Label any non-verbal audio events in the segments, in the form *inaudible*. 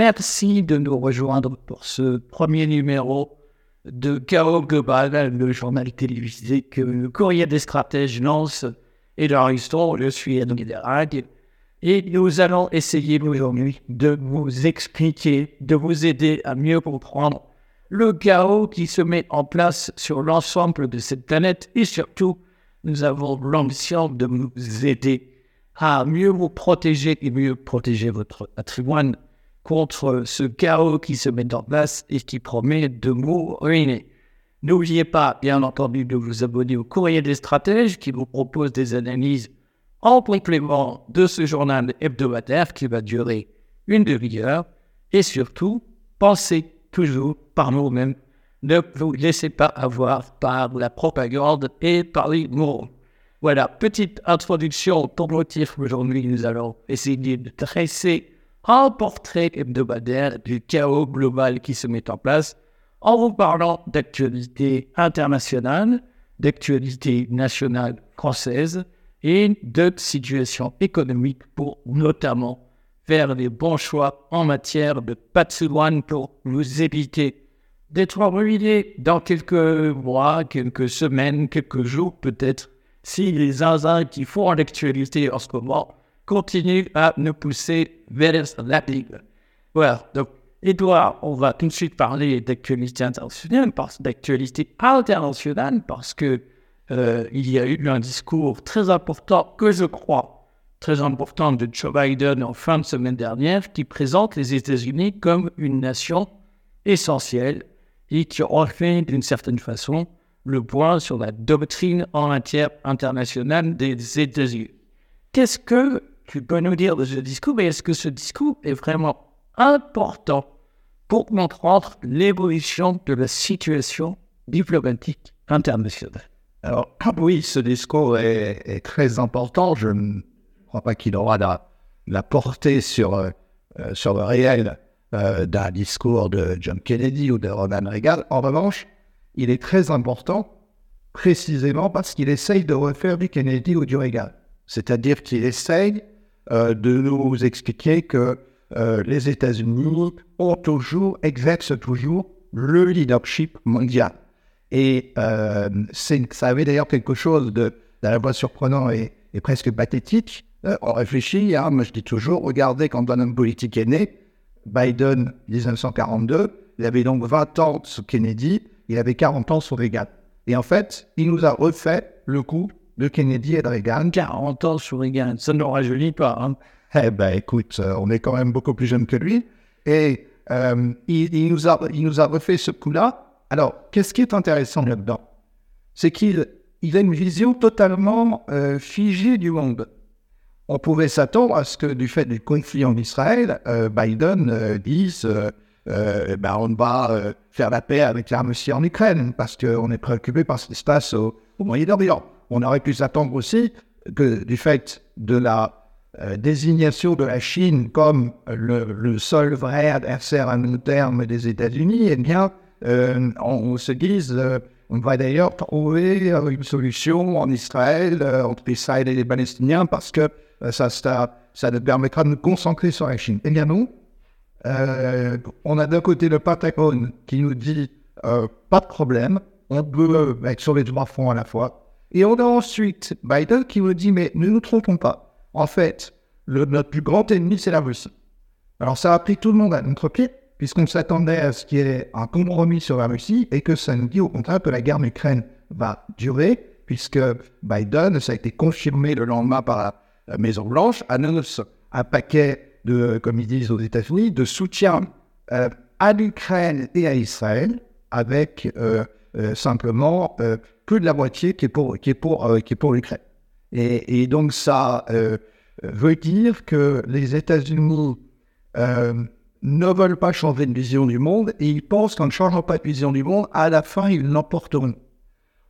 Merci de nous rejoindre pour ce premier numéro de Chaos Global, le journal télévisé que le Courrier des stratèges lance et d'enregistrons. Je suis Edouard Derag. Et nous allons essayer aujourd'hui de vous expliquer, de vous aider à mieux comprendre le chaos qui se met en place sur l'ensemble de cette planète et surtout, nous avons l'ambition de vous aider à mieux vous protéger et mieux protéger votre patrimoine contre ce chaos qui se met en place et qui promet de vous ruiner. N'oubliez pas, bien entendu, de vous abonner au courrier des stratèges qui vous propose des analyses en complément de ce journal hebdomadaire qui va durer une demi-heure. Et surtout, pensez toujours par vous-même. Ne vous laissez pas avoir par la propagande et par les mots. Voilà, petite introduction pour motif. Aujourd'hui, nous allons essayer de dresser un portrait hebdomadaire du chaos global qui se met en place en vous parlant d'actualité internationale, d'actualité nationale française et de situation économique pour notamment faire les bons choix en matière de patrimoine pour vous éviter d'être ruiné dans quelques mois, quelques semaines, quelques jours peut-être, si les zinzins qui font l'actualité en ce moment continuent à nous pousser vers la Bible. Voilà, donc Edouard, on va tout de suite parler d'actualité internationale, d'actualité internationale, parce que euh, il y a eu un discours très important que je crois très important de Joe Biden en fin de semaine dernière qui présente les États-Unis comme une nation essentielle et qui refait d'une certaine façon le point sur la doctrine en matière internationale des États-Unis. Qu'est-ce que tu peux nous dire de ce discours Mais est-ce que ce discours est vraiment important pour comprendre l'évolution de la situation diplomatique internationale? Alors, oui, ce discours est, très important. Je ne crois pas qu'il aura la, portée sur, euh, sur le réel euh, d'un discours de John Kennedy ou de Ronald Reagan. En revanche, il est très important précisément parce qu'il essaye de refaire du Kennedy ou du Reagan. C'est-à-dire qu'il essaye de nous expliquer que les États-Unis ont toujours, exercent toujours le leadership mondial. Et euh, ça avait d'ailleurs quelque chose de, la fois surprenant et, presque pathétique. Euh, on réfléchit, hein, moi je dis toujours, regardez quand un homme politique est né, Biden 1942, il avait donc 20 ans sous Kennedy, il avait 40 ans sous Reagan. Et en fait, il nous a refait le coup de Kennedy et de Reagan. 40 ans sous Reagan, ça ne rajeunit pas. Hein. Eh ben écoute, euh, on est quand même beaucoup plus jeune que lui. Et euh, il, il, nous a, il nous a refait ce coup-là alors, qu'est-ce qui est intéressant là-dedans? C'est qu'il il a une vision totalement euh, figée du monde. On pouvait s'attendre à ce que, du fait du conflit en Israël, euh, Biden dise ben, on va faire la paix avec la Russie en Ukraine, parce qu'on est préoccupé par ce qui se passe au, Moyen-Orient. On aurait pu s'attendre aussi que, du fait de la désignation de la Chine comme le, seul vrai adversaire à long terme des États-Unis, eh bien, euh, on, se dise, euh, on va d'ailleurs trouver euh, une solution en Israël, entre Israël et les Palestiniens, parce que ça, ça, ça nous permettra de nous concentrer sur la Chine. Eh bien non, on a d'un côté le Pentagone qui nous dit pas de problème, on peut être sur les trois fronts à la fois. Et on a ensuite Biden qui nous dit mais ne nous trompons pas. En fait, notre plus grand ennemi, c'est la Russie. Alors ça a pris tout le monde à notre pied puisqu'on s'attendait à ce qu'il y ait un compromis sur la Russie et que ça nous dit au contraire que la guerre en Ukraine va durer, puisque Biden, ça a été confirmé le lendemain par la Maison-Blanche, annonce un paquet de, comme ils disent aux États-Unis, de soutien euh, à l'Ukraine et à Israël, avec euh, euh, simplement plus de la moitié qui est pour, qui est pour, qui est pour l'Ukraine. Et, donc ça veut dire que les États-Unis ne veulent pas changer de vision du monde et ils pensent qu'en ne changeant pas de vision du monde, à la fin, ils l'emporteront.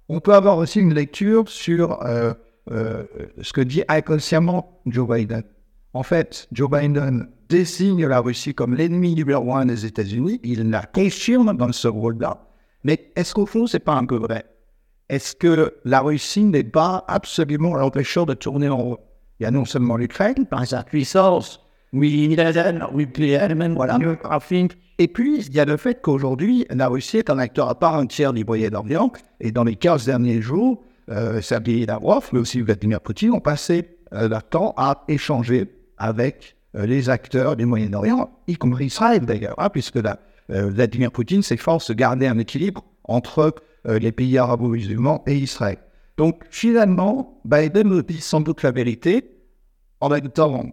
On peut avoir aussi une lecture sur euh, euh, ce que dit inconsciemment Joe Biden. En fait, Joe Biden désigne la Russie comme l'ennemi numéro un des États-Unis. Il la confirme dans ce rôle-là. Mais est-ce qu'au fond, c'est pas un peu vrai? Est-ce que la Russie n'est pas absolument l'empêcheur de tourner en rond? Il y a non seulement l'Ukraine, par sa puissance, Oui, oui, voilà. Et puis, il y a le fait qu'aujourd'hui, la Russie est un acteur à part entière du Moyen-Orient. Et dans les 15 derniers jours, euh, Sergei Lavrov, mais aussi Vladimir Poutine, ont passé euh, leur temps à échanger avec euh, les acteurs du Moyen-Orient, y compris Israël d'ailleurs, hein, puisque euh, Vladimir Poutine s'efforce de garder un équilibre entre les pays arabo-musulmans et Israël. Donc finalement, Biden dit sans doute la vérité. En même temps,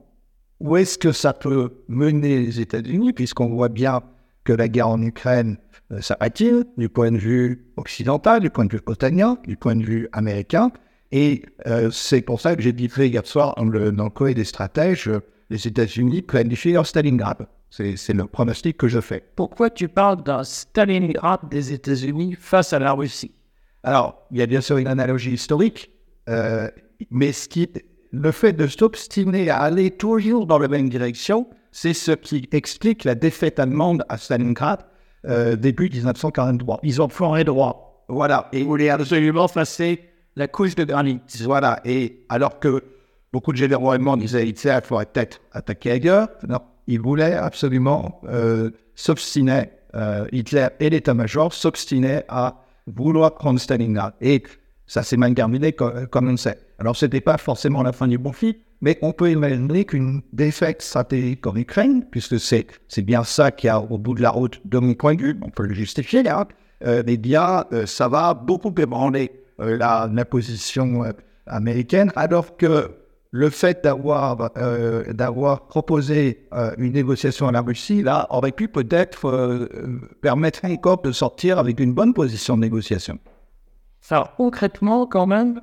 où est-ce que ça peut mener les États-Unis, puisqu'on voit bien que la guerre en Ukraine euh, s'appâtit du point de vue occidental, du point de vue otanien, du point de vue américain? Et euh, c'est pour ça que j'ai dit hier soir dans le, dans le des stratèges, euh, les États-Unis planifient leur Stalingrad. C'est le pronostic que je fais. Pourquoi tu parles d'un Stalingrad des États-Unis face à la Russie? Alors, il y a bien sûr une analogie historique, euh, mais ce qui, le fait de s'obstiner à aller toujours dans la même direction, c'est ce qui explique la défaite allemande à Stalingrad euh, début 1943. Ils ont foiré droit. Voilà. Et ils voulaient absolument passer la couche de granit. Voilà. Et alors que beaucoup de généraux allemands disaient Hitler faudrait peut-être attaquer ailleurs, non, ils voulaient absolument euh, s'obstiner. Euh, Hitler et l'état-major s'obstinaient à vouloir prendre Stalingrad. Et ça s'est mal terminé comme, comme on sait. Alors, ce n'était pas forcément la fin du conflit, mais on peut imaginer qu'une défaite stratégique en Ukraine, puisque c'est, c'est bien ça qui a au bout de la route, de mon point de vue, on peut le justifier là, euh, eh bien, euh, ça va beaucoup ébranler euh, la, la position euh, américaine, alors que le fait d'avoir, euh, d'avoir proposé euh, une négociation à la Russie, là, aurait pu peut-être euh, euh, permettre encore de sortir avec une bonne position de négociation. Alors, concrètement, quand même,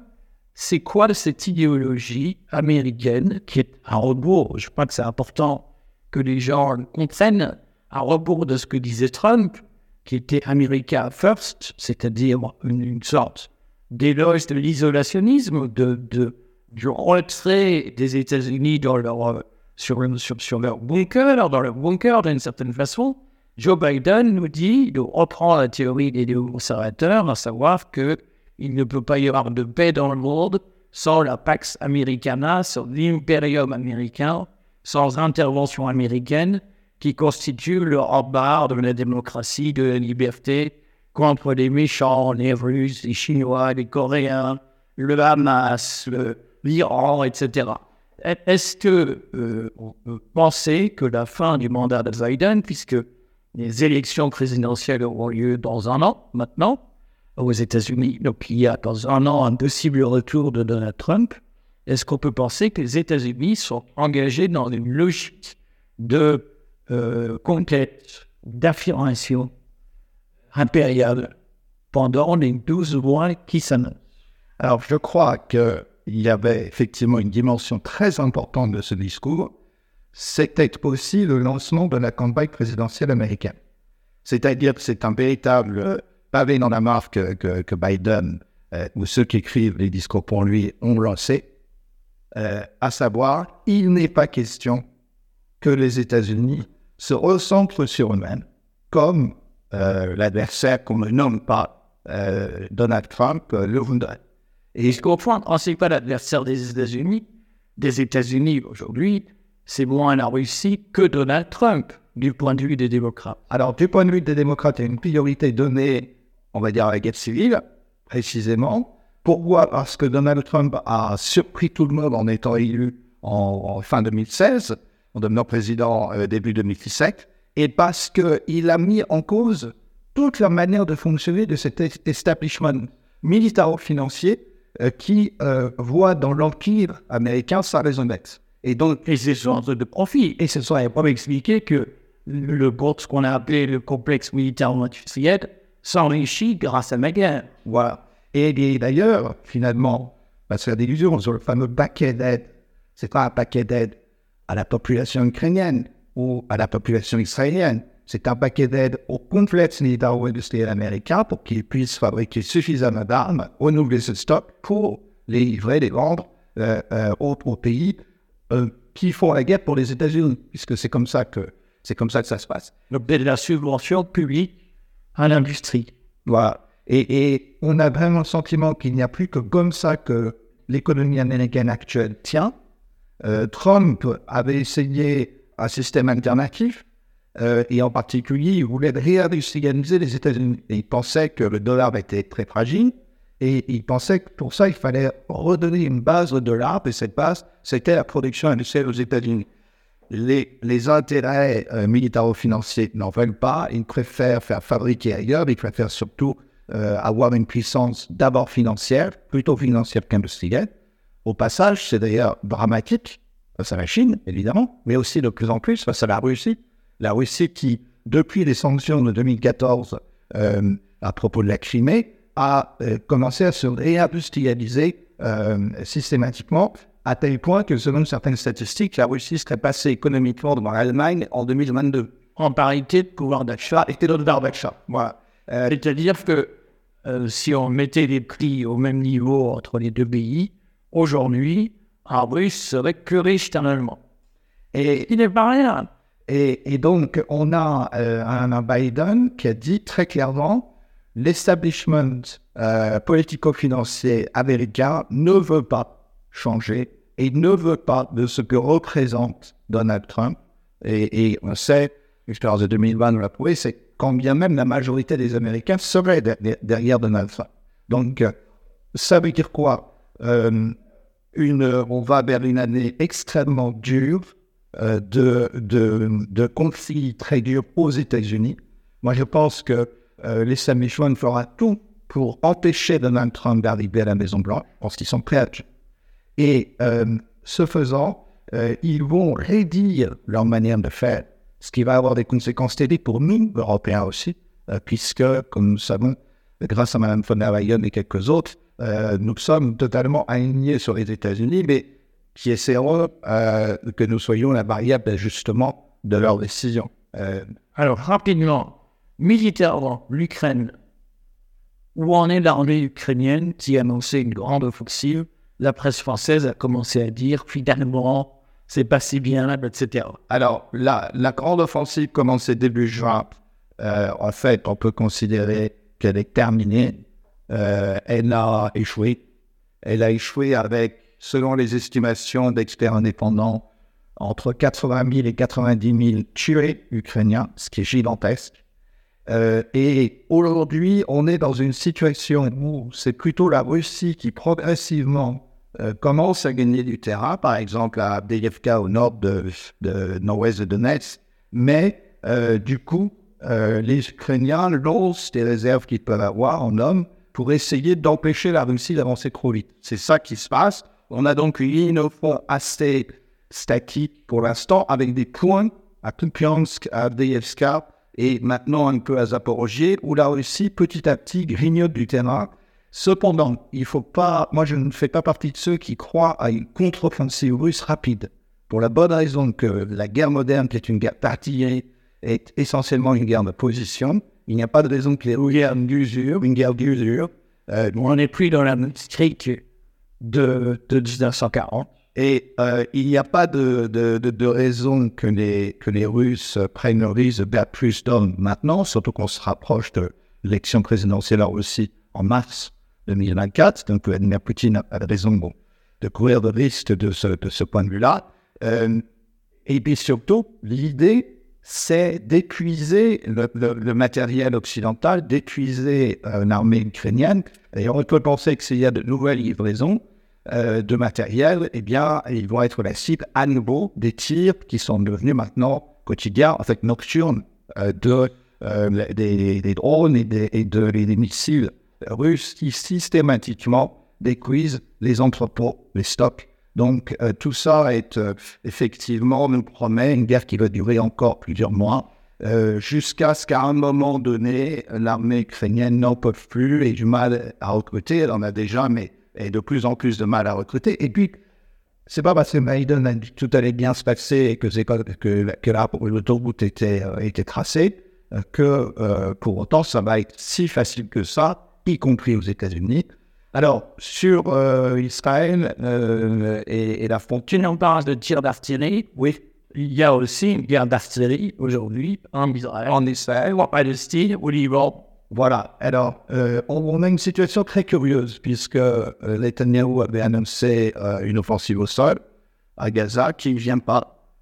c'est quoi cette idéologie américaine qui est à rebours? Je crois que c'est important que les gens comprennent, à rebours de ce que disait Trump, qui était America First, c'est-à-dire une, une sorte d'éloge de l'isolationnisme, de, de, du retrait des États-Unis dans leur, euh, sur, leur bunker, dans leur bunker d'une certaine façon. Joe Biden nous dit, il reprend la théorie des néoconservateurs, à savoir que il ne peut pas y avoir de paix dans le monde sans la Pax Americana, sans l'impérium américain, sans intervention américaine qui constitue le rempart de la démocratie, de la liberté contre les méchants, les Russes, les Chinois, les Coréens, le Hamas, le- l'Iran, etc. Est-ce que euh, on peut penser que la fin du mandat de Biden, puisque les élections présidentielles auront lieu dans un an maintenant aux États-Unis, donc il y a dans un an un possible retour de Donald Trump, est-ce qu'on peut penser que les États-Unis sont engagés dans une logique de euh, conquête, d'affirmation impériale pendant les 12 mois qui s'annoncent? Alors, je crois qu'il y avait effectivement une dimension très importante de ce discours. C'était aussi le lancement de la campagne présidentielle américaine. C'est-à-dire que c'est un véritable pavé dans la mare que, Biden euh, ou ceux qui écrivent les discours pour lui ont lancé, euh, à savoir, il n'est pas question que les États-Unis se recentrent sur eux-mêmes, comme euh, l'adversaire qu'on ne nomme pas Donald Trump le voudrait. Et je comprends, on n'est pas l'adversaire des États-Unis. Des États-Unis aujourd'hui, c'est moins la Russie que Donald Trump, du point de vue des démocrates. Alors, du point de vue des démocrates, il y a une priorité donnée, on va dire, à la guerre civile, précisément. Pourquoi? Parce que Donald Trump a surpris tout le monde en étant élu en, fin 2016, en devenant président euh, début 2017, et parce qu'il a mis en cause toute la manière de fonctionner de cet es- establishment militaro-financier euh, qui euh, voit dans l'empire américain sa raison d'être. Et donc, Et c'est source de profit. Et ce serait pas expliquer que le, ce qu'on a appelé le complexe militaire-industriel s'enrichit grâce à la guerre. Voilà. Et, et d'ailleurs, finalement, on va se faire d'illusions sur le fameux paquet d'aide. C'est pas un paquet d'aide à la population ukrainienne ou à la population israélienne. C'est un paquet d'aide au complexe militaro-industriel américain pour qu'il puisse fabriquer suffisamment d'armes, renouveler ce stock pour les livrer, les vendre euh, euh, aux, aux pays euh, qui font la guerre pour les États-Unis, puisque c'est comme ça que c'est comme ça que ça se passe. Donc de la subvention publique à l'industrie. Voilà. Et, et on a vraiment le sentiment qu'il n'y a plus que comme ça que l'économie américaine actuelle tient. Trump avait essayé un système alternatif. Euh, et en particulier, il voulait réindustrialiser les États-Unis. Et il pensait que le dollar était très fragile. Et il pensait que pour ça, il fallait redonner une base au dollar. Et cette base, c'était la production industrielle aux États-Unis. Les, intérêts euh, militaro-financiers n'en veulent pas. Ils préfèrent faire fabriquer ailleurs. Ils préfèrent surtout euh, avoir une puissance d'abord financière, plutôt financière qu'industrielle. Au passage, c'est d'ailleurs dramatique face à la Chine, évidemment, mais aussi de plus en plus face à la Russie. La Russie qui, depuis les sanctions de 2014 euh, à propos de la Crimée, a euh, commencé à se réindustrialiser euh, systématiquement, à tel point que, selon certaines statistiques, la Russie serait passée économiquement devant l'Allemagne en 2022. En parité de pouvoir d'achat et de pouvoir d'achat. Voilà. C'est-à-dire que si on mettait les prix au même niveau entre les deux pays, aujourd'hui, un Russe serait plus riche qu'un Allemand. Et il n'est pas rien. Et, donc, on a euh, un Biden qui a dit très clairement l'establishment euh, politico-financier américain ne veut pas changer et ne veut pas de ce que représente Donald Trump. Et, on sait, l'expérience de 2020 nous l'a prouvé, c'est quand bien même la majorité des Américains seraient derrière Donald Trump. Donc, euh, ça veut dire quoi? Une, On va vers une année extrêmement dure euh, de, de, de, conflits très durs aux États-Unis. Moi, je pense que euh, les Samichouans fera tout pour empêcher Donald Trump d'arriver à la Maison-Blanche, parce qu'ils sont prêts à Et euh, ce faisant, euh, ils vont rédire leur manière de faire, ce qui va avoir des conséquences terribles pour nous, Européens aussi, puisque, comme nous savons, grâce à Mme von der Leyen et quelques autres, nous sommes totalement alignés sur les États-Unis, mais qui essaieront euh, que nous soyons la variable d'ajustement de leurs décisions. Euh, Alors, rapidement, militairement, l'Ukraine, où en est l'armée ukrainienne qui a annoncé une grande offensive? La presse française a commencé à dire finalement, c'est pas si bien, etc. Alors, la, la grande offensive commençait début juin. Euh, en fait, on peut considérer qu'elle est terminée. elle a échoué. Elle a échoué avec selon les estimations d'experts indépendants, entre 80 000 et 90 000 tués ukrainiens, ce qui est gigantesque. Euh, et aujourd'hui, on est dans une situation où c'est plutôt la Russie qui progressivement euh, commence à gagner du terrain, par exemple à Abdeyevka au nord de, de nord-ouest de Donetsk, mais euh, du coup, les Ukrainiens lancent des réserves qu'ils peuvent avoir en hommes pour essayer d'empêcher la Russie d'avancer trop vite. C'est ça qui se passe. On a donc une fond assez statique pour l'instant, avec des points à Kupiansk, à Avdeyevska et maintenant un peu à Zaporozhye, où là aussi, petit à petit, grignote du terrain. Cependant, il faut pas, moi je ne fais pas partie de ceux qui croient à une contre-offensive russe rapide, pour la bonne raison que la guerre moderne, qui est une guerre partie, est essentiellement une guerre de position. Il n'y a pas de raison que les guerres d'usure, une guerre d'usure. Euh, on n'est plus dans la stricte de, 1940. Et euh, il n'y a pas de, de, raison que les, que les Russes prennent le risque de perdre plus d'hommes maintenant, surtout qu'on se rapproche de l'élection présidentielle en Russie en mars 2024. Donc Vladimir Poutine a raison de courir le risque de ce, de ce point de vue-là. Euh, et puis surtout, l'idée, c'est d'épuiser le, matériel occidental, d'épuiser euh, l'armée ukrainienne. Et on peut penser que s'il y a de nouvelles livraisons, euh, de matériel, eh bien, ils vont être la cible à nouveau des tirs qui sont devenus maintenant quotidiens, en fait nocturnes, euh, de, euh, des, drones et, des, de, des missiles russes qui systématiquement détruisent les entrepôts, les stocks. Donc tout ça est effectivement nous promet une guerre qui va durer encore plusieurs mois, jusqu'à ce qu'à un moment donné, l'armée ukrainienne n'en peut plus et du mal à recruter. Elle en a déjà, mais et de plus en plus de mal à recruter. Et puis, c'est pas parce que Maiden a dit que tout allait bien se passer et que, l'autoroute était, euh, était tracée euh, que euh, pour autant ça va être si facile que ça, y compris aux États-Unis. Alors, sur Israël et, la frontière, on parle de tir d'artillerie. Oui. Il y a aussi une guerre d'artillerie aujourd'hui en Israël, en Israël, en Palestine, au Liban, voilà. Alors, euh, on, a une situation très curieuse puisque euh, Netanyahu avait annoncé euh, une offensive au sol à Gaza qui ne vient pas.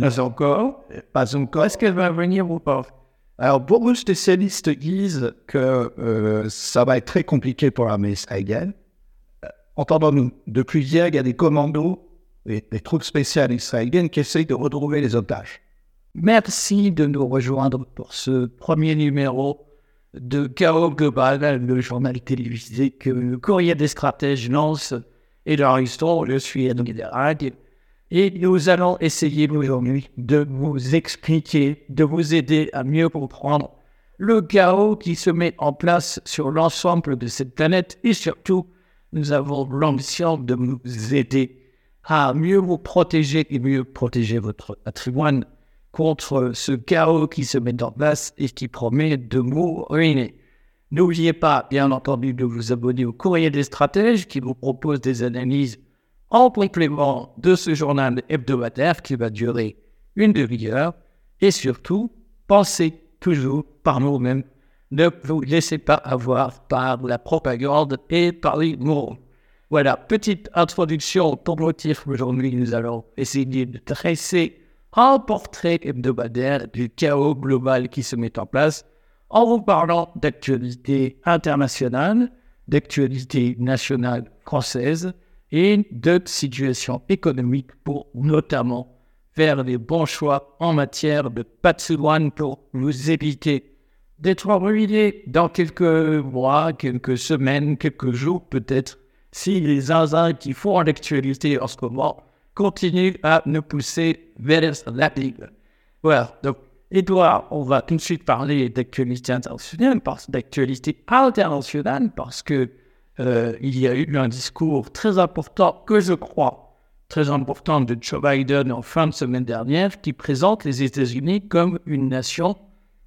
Pas encore. Pas encore. Est-ce qu'elle va venir ou pas? Alors, beaucoup de spécialistes disent que euh, ça va être très compliqué pour l'armée israélienne. Euh, Entendons-nous, depuis hier, il y a des commandos, des, troupes spéciales israéliennes qui essayent de retrouver les otages. Merci de nous rejoindre pour ce premier numéro de Chaos Global, le journal télévisé que le courrier des stratèges lance et d'enregistrons. Je suis Edouard. Et nous allons essayer aujourd'hui de vous expliquer, de vous aider à mieux comprendre le chaos qui se met en place sur l'ensemble de cette planète et surtout, nous avons l'ambition de vous aider à mieux vous protéger et mieux protéger votre patrimoine contre ce chaos qui se met en place et qui promet de vous ruiner. N'oubliez pas, bien entendu, de vous abonner au Courrier des stratèges qui vous propose des analyses en complément de ce journal hebdomadaire qui va durer une demi-heure. Et surtout, pensez toujours par vous-même. Ne vous laissez pas avoir par la propagande et par les mots. Voilà, petite introduction pour motif. Aujourd'hui, nous allons essayer de dresser un portrait hebdomadaire du chaos global qui se met en place en vous parlant d'actualité internationale, d'actualité nationale française et de situation économique pour notamment faire les bons choix en matière de patrimoine pour vous éviter d'être ruiné dans quelques mois, quelques semaines, quelques jours peut-être, si les zinzins qui font l'actualité en ce moment continue à nous pousser vers la Bible. Voilà, donc, Edouard, on va tout de suite parler d'actualité internationale, parce, d'actualité internationale, parce que euh, il y a eu un discours très important, que je crois, très important de Joe Biden en fin de semaine dernière, qui présente les États-Unis comme une nation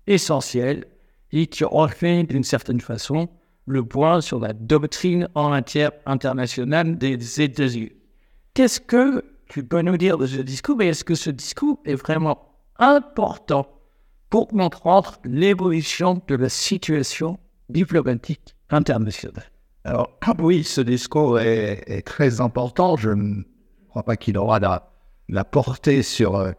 essentielle et qui refait d'une certaine façon le point sur la doctrine en matière internationale des États-Unis. Qu'est-ce que tu peux nous dire de ce discours, mais est-ce que ce discours est vraiment important pour comprendre l'évolution de la situation diplomatique internationale? Alors, *clears throat* oui, ce discours est, très important. Je ne crois pas qu'il aura la, la portée sur, euh,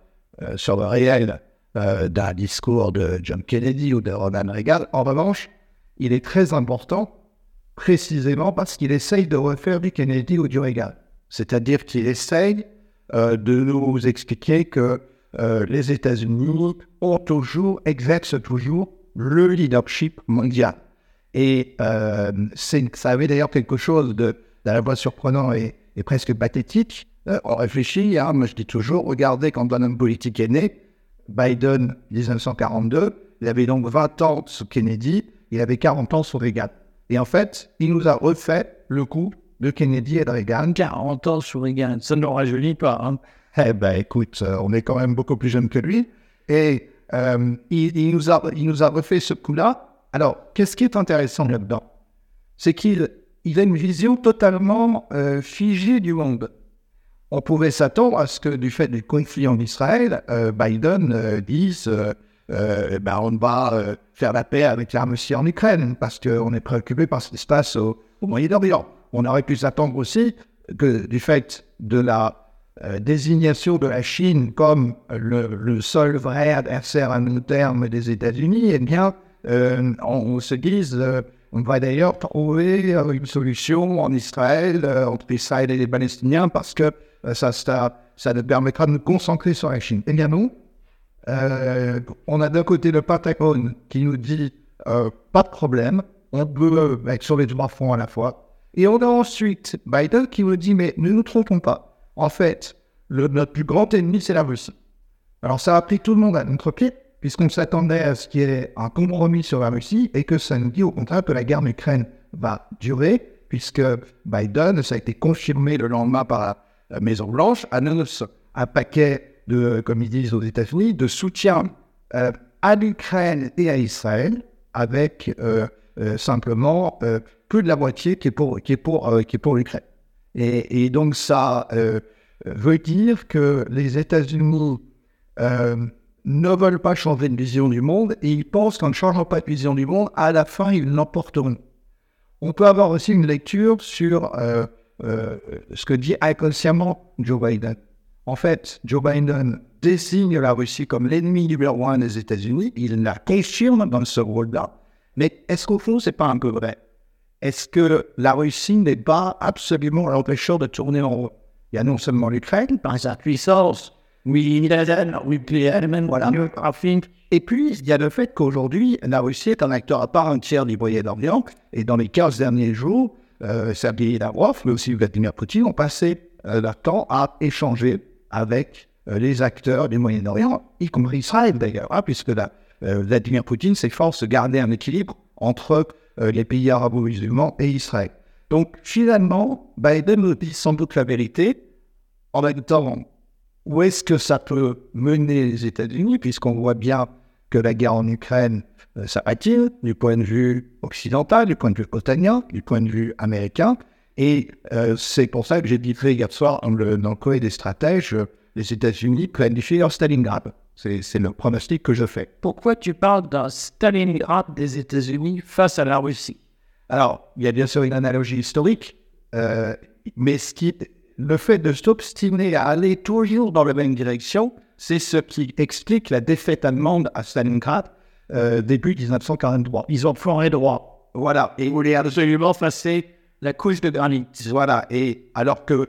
sur le réel euh, d'un discours de John Kennedy ou de Ronald Reagan. En revanche, il est très important précisément parce qu'il essaye de refaire du Kennedy ou du Reagan. C'est-à-dire qu'il essaye euh, de nous expliquer que les États-Unis ont toujours, exercent toujours le leadership mondial. Et euh, ça avait d'ailleurs quelque chose de, d'à la fois surprenant et, et presque pathétique. Euh, on réfléchit, hein, moi je dis toujours, regardez quand un homme politique est né, Biden 1942, il avait donc 20 ans sous Kennedy, il avait 40 ans sous Reagan. Et en fait, il nous a refait le coup de Kennedy et de Reagan. 40 ans sur Reagan, ça ne nous rajeunit pas. Hein. Eh ben, écoute, euh, on est quand même beaucoup plus jeune que lui. Et euh, il, il nous a, il nous a refait ce coup-là. Alors, qu'est-ce qui est intéressant là-dedans? C'est qu'il il a une vision totalement euh, figée du monde. On pouvait s'attendre à ce que, du fait du conflit en Israël, euh, Biden euh, dise ben, on va faire la paix avec la Russie en Ukraine parce qu'on est préoccupé par ce qui se passe au, Moyen-Orient. On aurait pu s'attendre aussi que, du fait de la désignation de la Chine comme le, le seul vrai adversaire à long terme des États-Unis, eh bien, on, on se dise, euh, on va d'ailleurs trouver euh, une solution en Israël, euh, entre Israël et les Palestiniens, parce que euh, ça, ça, ça nous permettra de nous concentrer sur la Chine. Eh bien non, euh, on a d'un côté le Pentagone qui nous dit euh, pas de problème, on peut être sur les trois fronts à la fois. Et on a ensuite Biden qui nous dit mais ne nous trompons pas. En fait, notre plus grand ennemi c'est la Russie. Alors ça a pris tout le monde à notre pied puisqu'on s'attendait à ce qu'il y ait un compromis sur la Russie et que ça nous dit au contraire que la guerre en Ukraine va durer puisque Biden, ça a été confirmé le lendemain par la, la Maison Blanche, annonce un paquet de, comme ils disent aux États-Unis, de soutien euh, à l'Ukraine et à Israël, avec euh, euh, simplement plus de la moitié qui est pour, pour, qui pour l'Ukraine. Et, donc ça veut dire que les États-Unis ne veulent pas changer de vision du monde et ils pensent qu'en ne changeant pas de vision du monde, à la fin, ils l'emporteront. On peut avoir aussi une lecture sur euh, euh, ce que dit inconsciemment Joe Biden. en fait, Joe Biden désigne la Russie comme l'ennemi numéro un des États-Unis. Il la confirme dans ce rôle-là. Mais est-ce qu'au fond, c'est pas un peu vrai? Est-ce que la Russie n'est pas absolument l'empêcheur de tourner en rond? Il y a non seulement l'Ukraine, par sa puissance, oui, oui, voilà. Et puis, il y a le fait qu'aujourd'hui, la Russie est un acteur à part entière du Moyen-Orient. Et dans les 15 derniers jours, euh, Sergei Lavrov, mais aussi Vladimir Poutine, ont passé euh, leur temps à échanger avec euh, les acteurs du Moyen-Orient, y compris Israël d'ailleurs, hein, puisque la, euh, Vladimir Poutine s'efforce de garder un équilibre entre les pays arabo-musulmans et Israël. Donc finalement, Biden nous dit sans doute la vérité. En même temps, où est-ce que ça peut mener les États-Unis, puisqu'on voit bien que la guerre en Ukraine euh, s'arrête-t-il du point de vue occidental, du point de vue otanien, du point de vue américain? Et euh, c'est pour ça que j'ai dit hier soir dans le, dans le des stratèges, euh, les États-Unis planifient leur Stalingrad. C'est le pronostic que je fais. Pourquoi tu parles d'un Stalingrad des États-Unis face à la Russie? Alors, il y a bien sûr une analogie historique, mais ce qui le fait de s'obstiner à aller toujours dans la même direction, c'est ce qui explique la défaite allemande à Stalingrad euh, début 1943. Ils ont foiré droit. Voilà. Et ils voulaient absolument passer la couche de granit. Voilà. Et alors que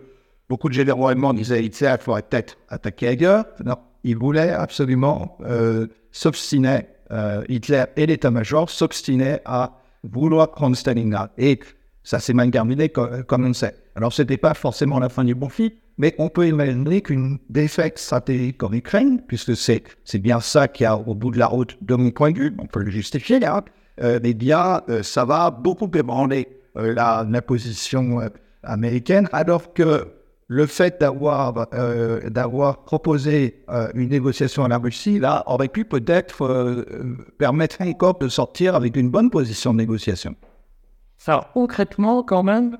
beaucoup de généraux allemands disaient Hitler faudrait peut-être attaquer ailleurs, non, ils voulaient absolument euh, s'obstiner. Euh, Hitler et l'état-major s'obstinaient à vouloir prendre Stalingrad. Et ça s'est mal terminé comme, comme on sait. Alors, ce n'était pas forcément la fin du conflit, mais on peut imaginer qu'une défaite stratégique en Ukraine, puisque c'est, bien ça qui a au bout de la route, de mon point de vue, on peut le justifier là, euh, eh bien, euh, ça va beaucoup ébranler euh, la, position euh, américaine, alors que le fait d'avoir, d'avoir proposé une négociation à la Russie, là, aurait pu peut-être permettre encore de sortir avec une bonne position de négociation. Ça, concrètement, quand même,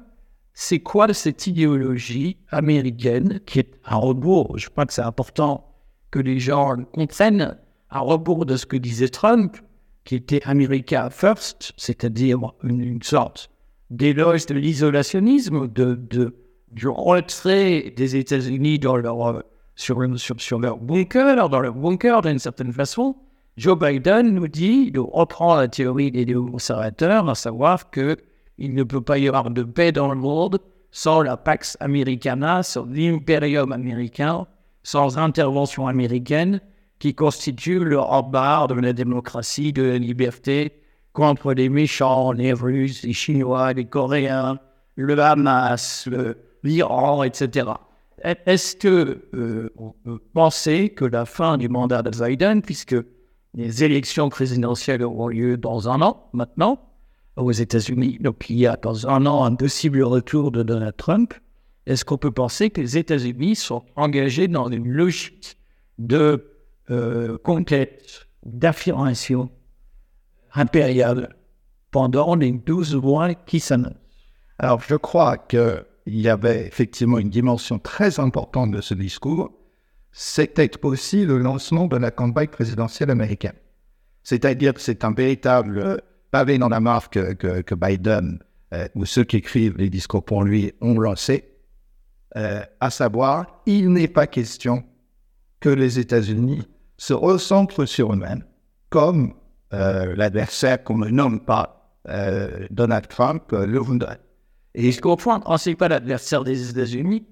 c'est quoi cette idéologie américaine qui est à rebours? Je crois que c'est important que les gens comprennent, à rebours de ce que disait Trump, qui était America First, c'est-à-dire une, sorte d'éloge de l'isolationnisme, de, de, du retrait des États-Unis dans leur, sur, sur, sur, leur bunker, dans leur bunker d'une certaine façon. Joe Biden nous dit, il reprend la théorie des conservateurs, à savoir que il ne peut pas y avoir de paix dans le monde sans la Pax Americana, sans l'impérium américain, sans intervention américaine qui constitue le rempart de la démocratie, de la liberté contre les méchants, les Russes, les Chinois, les Coréens, le Hamas, l'Iran, etc. Est-ce que euh, on peut penser que la fin du mandat de Biden, puisque les élections présidentielles auront lieu dans un an maintenant, aux États-Unis. Donc, il y a dans un an un possible retour de Donald Trump. Est-ce qu'on peut penser que les États-Unis sont engagés dans une logique de euh, conquête, d'affirmation impériale pendant les 12 mois qui s'annoncent? Alors, je crois qu'il y avait effectivement une dimension très importante de ce discours. C'était aussi le lancement de la campagne présidentielle américaine. C'est-à-dire que c'est un véritable pavé dans la marque que, que, Biden euh, ou ceux qui écrivent les discours pour lui ont lancé, euh, à savoir, il n'est pas question que les États-Unis se recentrent sur eux-mêmes, comme euh, l'adversaire qu'on ne nomme pas Donald Trump le voudrait. Et ce qu'on comprend, c'est pas l'adversaire des États-Unis.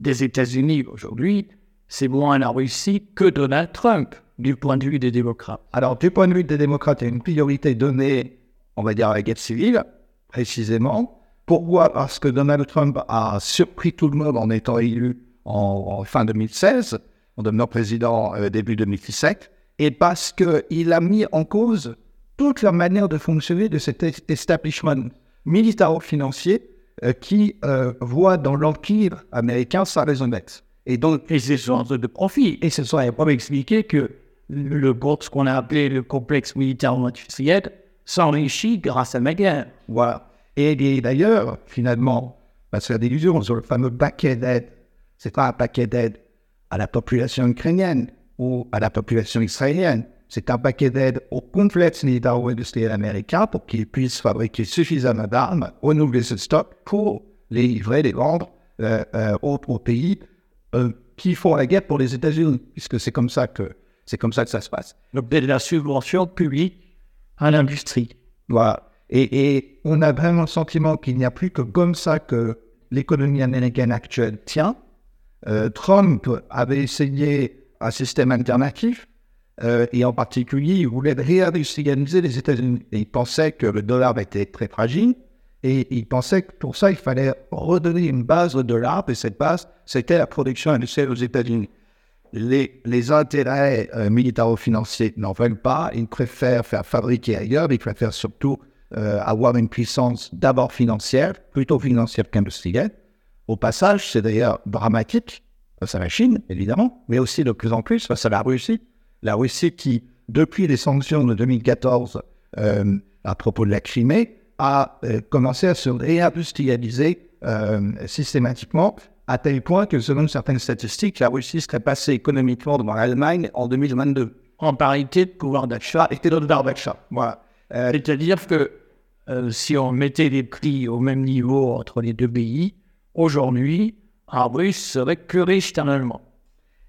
Des États-Unis aujourd'hui, c'est moins la Russie que Donald Trump du point de vue des démocrates. Alors, du point de vue des démocrates, il y a une priorité donnée on va dire, à la guerre civile, précisément. Pourquoi? Parce que Donald Trump a surpris tout le monde en étant élu en, fin 2016, en devenant président euh, début 2017, et parce qu'il a mis en cause toute la manière de fonctionner de cet establishment militaro-financier euh, qui euh, voit dans l'empire américain sa raison d'être. Et donc, et c'est source de profit. Et ce serait pas expliquer que le, ce qu'on a appelé le complexe militaro-industriel s'enrichit grâce à ma guerre. Voilà. Et, d'ailleurs, finalement, va se faire sur le fameux paquet d'aide. C'est pas un paquet d'aide à la population ukrainienne ou à la population israélienne. C'est un paquet d'aide au complexe militaro-industriel américain pour qu'il puisse fabriquer suffisamment d'armes, renouveler ce stock pour les livrer, les vendre euh, euh, aux, pays euh, qui font la guerre pour les États-Unis, puisque c'est comme ça que c'est comme ça que ça se passe. Donc de la subvention publique à l'industrie. Voilà. Et, et on a vraiment le sentiment qu'il n'y a plus que comme ça que l'économie américaine actuelle tient. Euh, Trump avait essayé un système alternatif, euh, et en particulier, il voulait réindustrialiser les États-Unis. Il pensait que le dollar était très fragile, et il pensait que pour ça, il fallait redonner une base au dollar, et cette base, c'était la production industrielle aux États-Unis. Les, les intérêts euh, militaro-financiers n'en veulent pas, ils préfèrent faire fabriquer ailleurs, ils préfèrent surtout euh, avoir une puissance d'abord financière, plutôt financière qu'industrielle. Au passage, c'est d'ailleurs dramatique face à la Chine, évidemment, mais aussi de plus en plus face à la Russie. La Russie qui, depuis les sanctions de 2014 euh, à propos de la Crimée, a euh, commencé à se réindustrialiser euh, systématiquement, à tel point que selon certaines statistiques, la Russie serait passée économiquement devant l'Allemagne en 2022. En parité de pouvoir d'achat. Et de pouvoir d'achat. Voilà. Euh, C'est-à-dire que euh, si on mettait les prix au même niveau entre les deux pays, aujourd'hui, un Russe serait plus riche qu'un Allemand.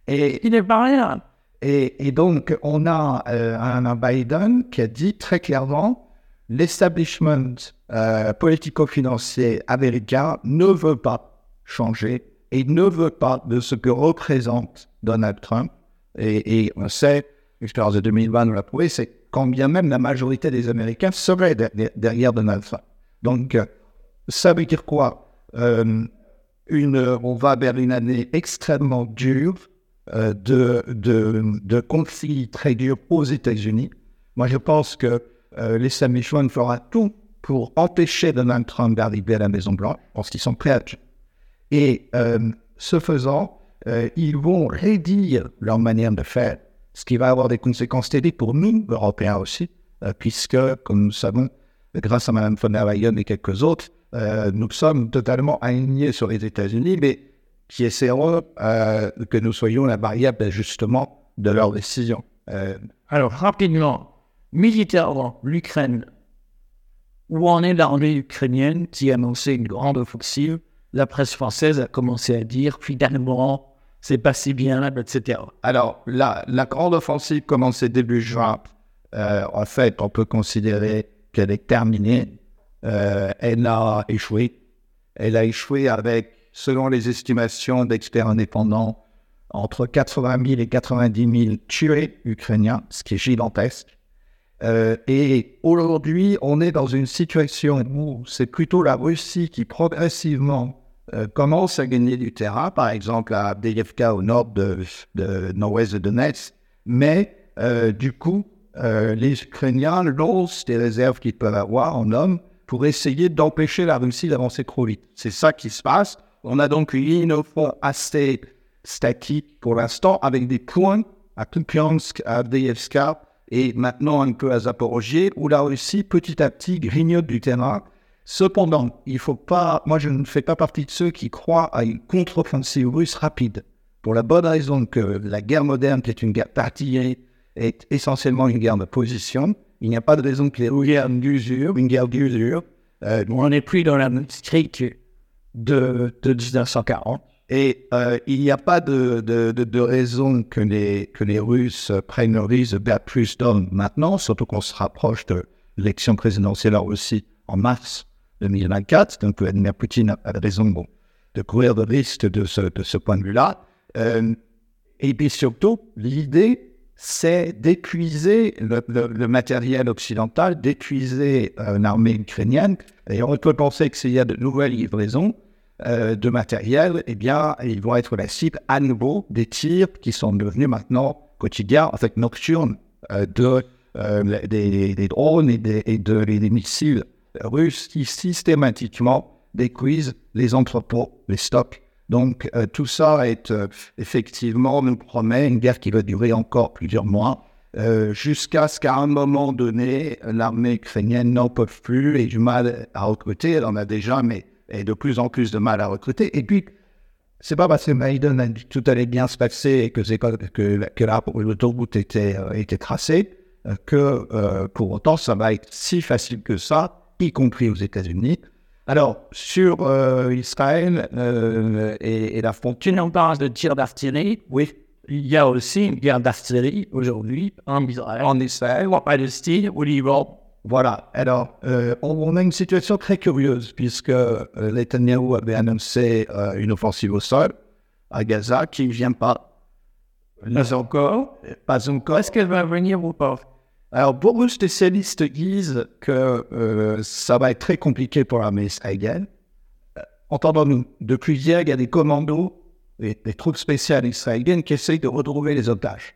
et, Il n'est pas rien. et, donc, on a euh, un, Biden qui a dit très clairement l'establishment politico-financier américain ne veut pas changer et ne veut pas de ce que représente Donald Trump. Et, on sait, l'expérience de 2020 nous l'a prouvé, c'est quand bien même la majorité des Américains seraient derrière, Donald Trump. Donc, euh, ça veut dire quoi? Euh, On va vers une année extrêmement dure euh, de, de, conflits très durs aux États-Unis. Moi, je pense que euh, l'establishment fera tout pour empêcher Donald Trump d'arriver à la Maison-Blanche. Pense qu'ils sont prêts à. Et euh, ce faisant, euh, ils vont rédire leur manière de faire, ce qui va avoir des conséquences terribles pour nous, Européens aussi, euh, puisque, comme nous savons, grâce à Mme von der Leyen et quelques autres, euh, nous sommes totalement alignés sur les États-Unis, mais qui essaieront euh, que nous soyons la variable d'ajustement de leurs décisions. Euh, Alors, rapidement, militairement, l'Ukraine, où en est l'armée ukrainienne qui a annoncé une grande offensive La presse française a commencé à dire finalement, c'est pas si bien, etc. Alors, la, grande offensive commencée début juin, euh, en fait, on peut considérer qu'elle est terminée. Euh, elle a échoué. Elle a échoué avec, selon les estimations d'experts indépendants, entre 80 000 et 90 000 tués ukrainiens, ce qui est gigantesque. Euh, et aujourd'hui, on est dans une situation où c'est plutôt la Russie qui progressivement euh, commence à gagner du terrain, par exemple à Avdiivka au nord de, de nord-ouest de Donetsk, mais euh, du coup, euh, les Ukrainiens lancent des réserves qu'ils peuvent avoir en hommes pour essayer d'empêcher la Russie d'avancer trop vite. C'est ça qui se passe. On a donc une ligne au fond assez statique pour l'instant, avec des points à Kupiansk, à Avdiivka et maintenant un peu à Zaporozhye, où la Russie, petit à petit, grignote du terrain. Cependant, il faut pas, moi je ne fais pas partie de ceux qui croient à une contre-offensive russe rapide, pour la bonne raison que la guerre moderne, qui est une guerre partillée, est essentiellement une guerre de position. Il n'y a pas de raison que les Une guerre d'usure, une guerre d'usure. Euh, on n'est plus dans la de, de 1940. Et euh, il n'y a pas de, de, de, raison que les, que les Russes prennent le risque de plus d'hommes maintenant, surtout qu'on se rapproche de l'élection présidentielle en Russie en mars 2024. Donc Vladimir Poutine de raison de courir de risque de ce, de point de vue-là. Euh, et puis surtout, l'idée, c'est d'épuiser le, matériel occidental, d'épuiser euh, l'armée ukrainienne. Et on peut penser que s'il y a de nouvelles livraisons, euh, de matériel, eh bien, ils vont être la cible à nouveau des tirs qui sont devenus maintenant quotidiens, en fait nocturnes, euh, de, euh, des, drones et, des, et de, des missiles russes qui systématiquement détruisent les entrepôts, les stocks. Donc, euh, tout ça est effectivement nous promet une guerre qui va durer encore plusieurs mois. jusqu'à ce qu'à un moment donné, l'armée ukrainienne n'en peut plus et du mal à recruter. Elle en a déjà, mais et de plus en plus de mal à recruter. Et puis, c'est pas parce que Biden a dit que tout allait bien se passer et que, que, que, l'autoroute était, euh, était tracée euh, que euh, pour autant ça va être si facile que ça, y compris aux États-Unis. Alors, sur euh, Israël euh, et, et, la frontière. Tu nous parles de tir d'artillerie. Oui. Il y a aussi une guerre d'artillerie aujourd'hui en Israël, en Israël, en Palestine, au Liban. Voilà. Alors, euh, on, on, a une situation très curieuse puisque Netanyahu avait annoncé une offensive au sol à Gaza qui ne vient pas. Pas encore. Pas encore. Est-ce qu'elle va venir ou pas? Alors, beaucoup de spécialistes disent que euh, ça va être très compliqué pour l'armée israélienne. Entendons-nous, depuis hier, il y a des commandos, des troupes spéciales israéliennes qui essayent de retrouver les otages.